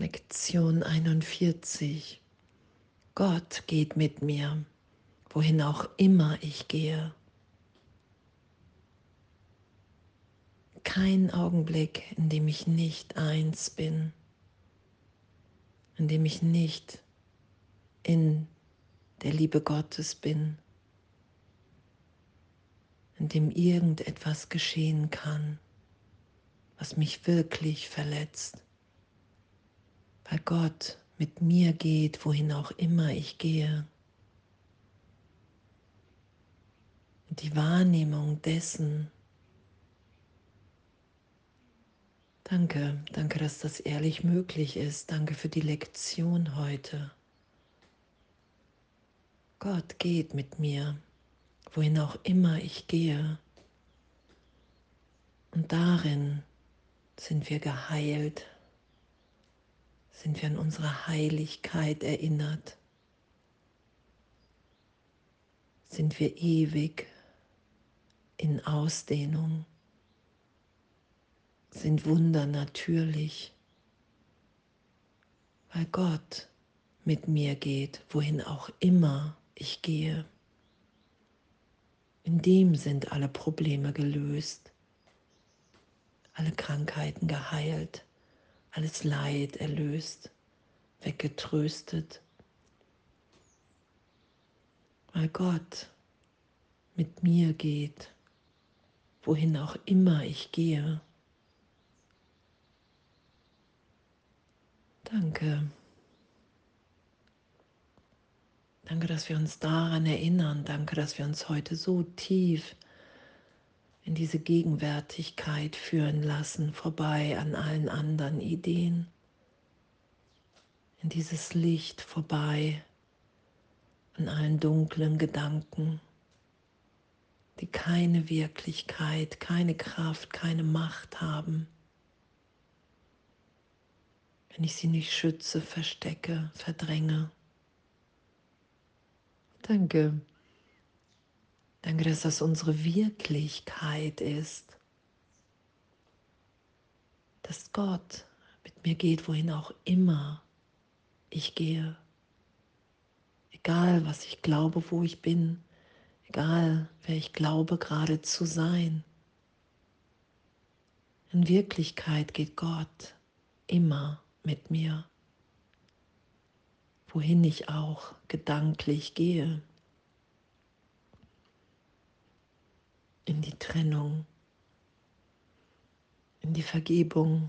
Lektion 41. Gott geht mit mir, wohin auch immer ich gehe. Kein Augenblick, in dem ich nicht eins bin, in dem ich nicht in der Liebe Gottes bin, in dem irgendetwas geschehen kann, was mich wirklich verletzt, weil Gott mit mir geht, wohin auch immer ich gehe. Und die Wahrnehmung dessen, danke, danke, dass das ehrlich möglich ist, danke für die Lektion heute. Gott geht mit mir, wohin auch immer ich gehe. Und darin sind wir geheilt, sind wir an unsere Heiligkeit erinnert, sind wir ewig in Ausdehnung, sind Wunder natürlich, weil Gott mit mir geht, wohin auch immer ich gehe. In dem sind alle Probleme gelöst, alle Krankheiten geheilt, alles Leid erlöst, weggetröstet, weil Gott mit mir geht, wohin auch immer ich gehe. Danke. Danke, dass wir uns daran erinnern. Danke, dass wir uns heute so tief in diese Gegenwärtigkeit führen lassen, vorbei an allen anderen Ideen, in dieses Licht vorbei, an allen dunklen Gedanken, die keine Wirklichkeit, keine Kraft, keine Macht haben. Wenn ich sie nicht schütze, verstecke, verdränge. Danke. Danke, dass das unsere Wirklichkeit ist. Dass Gott mit mir geht, wohin auch immer ich gehe. Egal, was ich glaube, wo ich bin. Egal, wer ich glaube gerade zu sein. In Wirklichkeit geht Gott immer mit mir wohin ich auch gedanklich gehe. In die Trennung, in die Vergebung.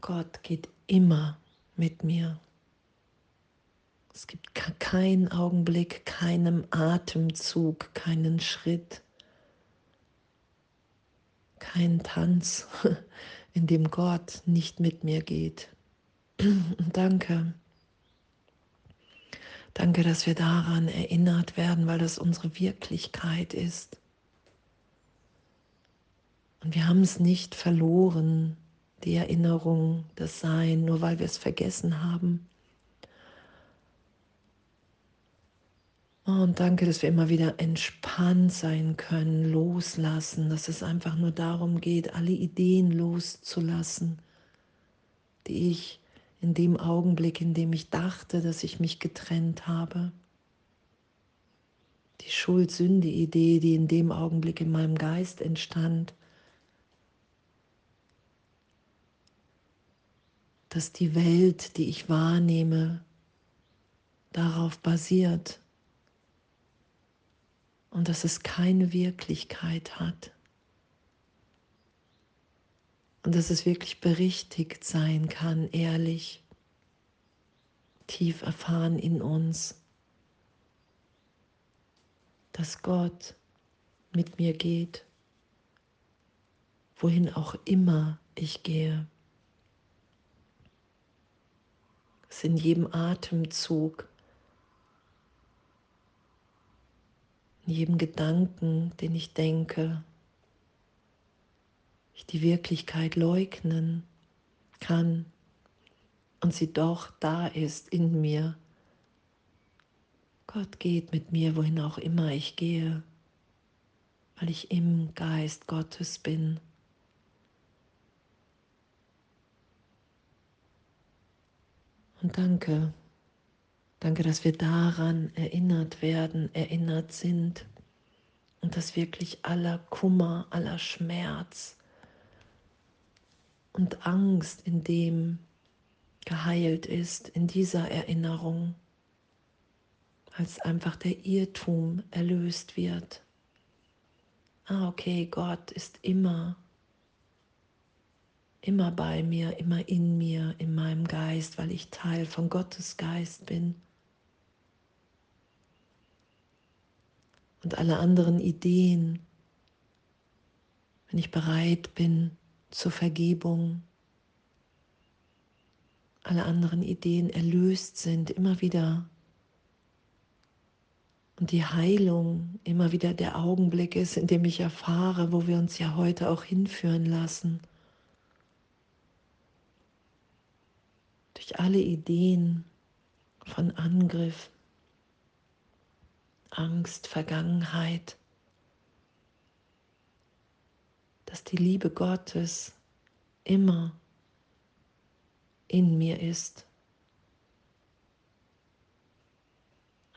Gott geht immer mit mir. Es gibt keinen Augenblick, keinen Atemzug, keinen Schritt, keinen Tanz, in dem Gott nicht mit mir geht. Danke. Danke, dass wir daran erinnert werden, weil das unsere Wirklichkeit ist. Und wir haben es nicht verloren, die Erinnerung, das Sein, nur weil wir es vergessen haben. Oh, und danke, dass wir immer wieder entspannt sein können, loslassen, dass es einfach nur darum geht, alle Ideen loszulassen, die ich in dem Augenblick, in dem ich dachte, dass ich mich getrennt habe. Die Schuld-Sünde-Idee, die in dem Augenblick in meinem Geist entstand. Dass die Welt, die ich wahrnehme, darauf basiert und dass es keine Wirklichkeit hat. Und dass es wirklich berichtigt sein kann, ehrlich, tief erfahren in uns, dass Gott mit mir geht, wohin auch immer ich gehe. Dass in jedem Atemzug jedem Gedanken, den ich denke, ich die Wirklichkeit leugnen kann und sie doch da ist in mir. Gott geht mit mir, wohin auch immer ich gehe, weil ich im Geist Gottes bin. Und danke, danke, dass wir daran erinnert werden, erinnert sind und dass wirklich aller Kummer, aller Schmerz, und Angst in dem geheilt ist, in dieser Erinnerung, als einfach der Irrtum erlöst wird. Ah, okay, Gott ist immer immer bei mir, immer in mir, in meinem Geist, weil ich Teil von Gottes Geist bin. Und alle anderen Ideen, wenn ich bereit bin zur Vergebung, alle anderen Ideen erlöst sind, immer wieder. Und die Heilung immer wieder der Augenblick ist, in dem ich erfahre, wo wir uns ja heute auch hinführen lassen. durch alle Ideen von Angriff, Angst, Vergangenheit, dass die Liebe Gottes immer in mir ist.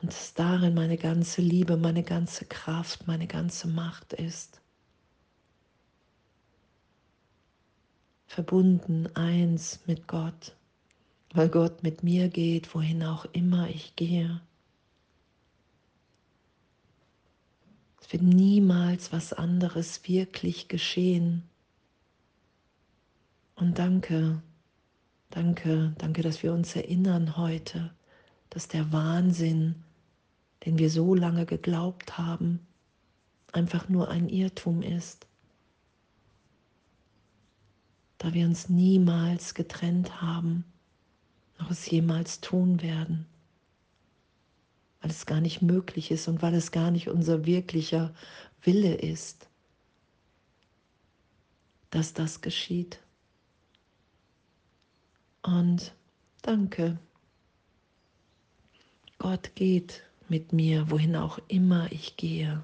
Und dass darin meine ganze Liebe, meine ganze Kraft, meine ganze Macht ist. Verbunden eins mit Gott weil Gott mit mir geht, wohin auch immer ich gehe. Wird niemals was anderes wirklich geschehen. Und danke, danke, danke, dass wir uns erinnern heute, dass der Wahnsinn, den wir so lange geglaubt haben, einfach nur ein Irrtum ist. Da wir uns niemals getrennt haben noch es jemals tun werden, weil es gar nicht möglich ist und weil es gar nicht unser wirklicher Wille ist, dass das geschieht. Und danke. Gott geht mit mir, wohin auch immer ich gehe.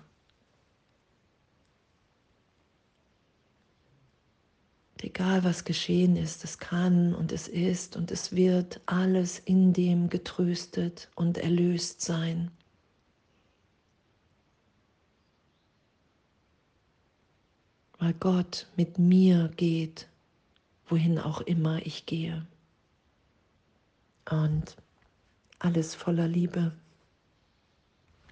Egal was geschehen ist, es kann und es ist und es wird alles in dem getröstet und erlöst sein. Weil Gott mit mir geht, wohin auch immer ich gehe. Und alles voller Liebe.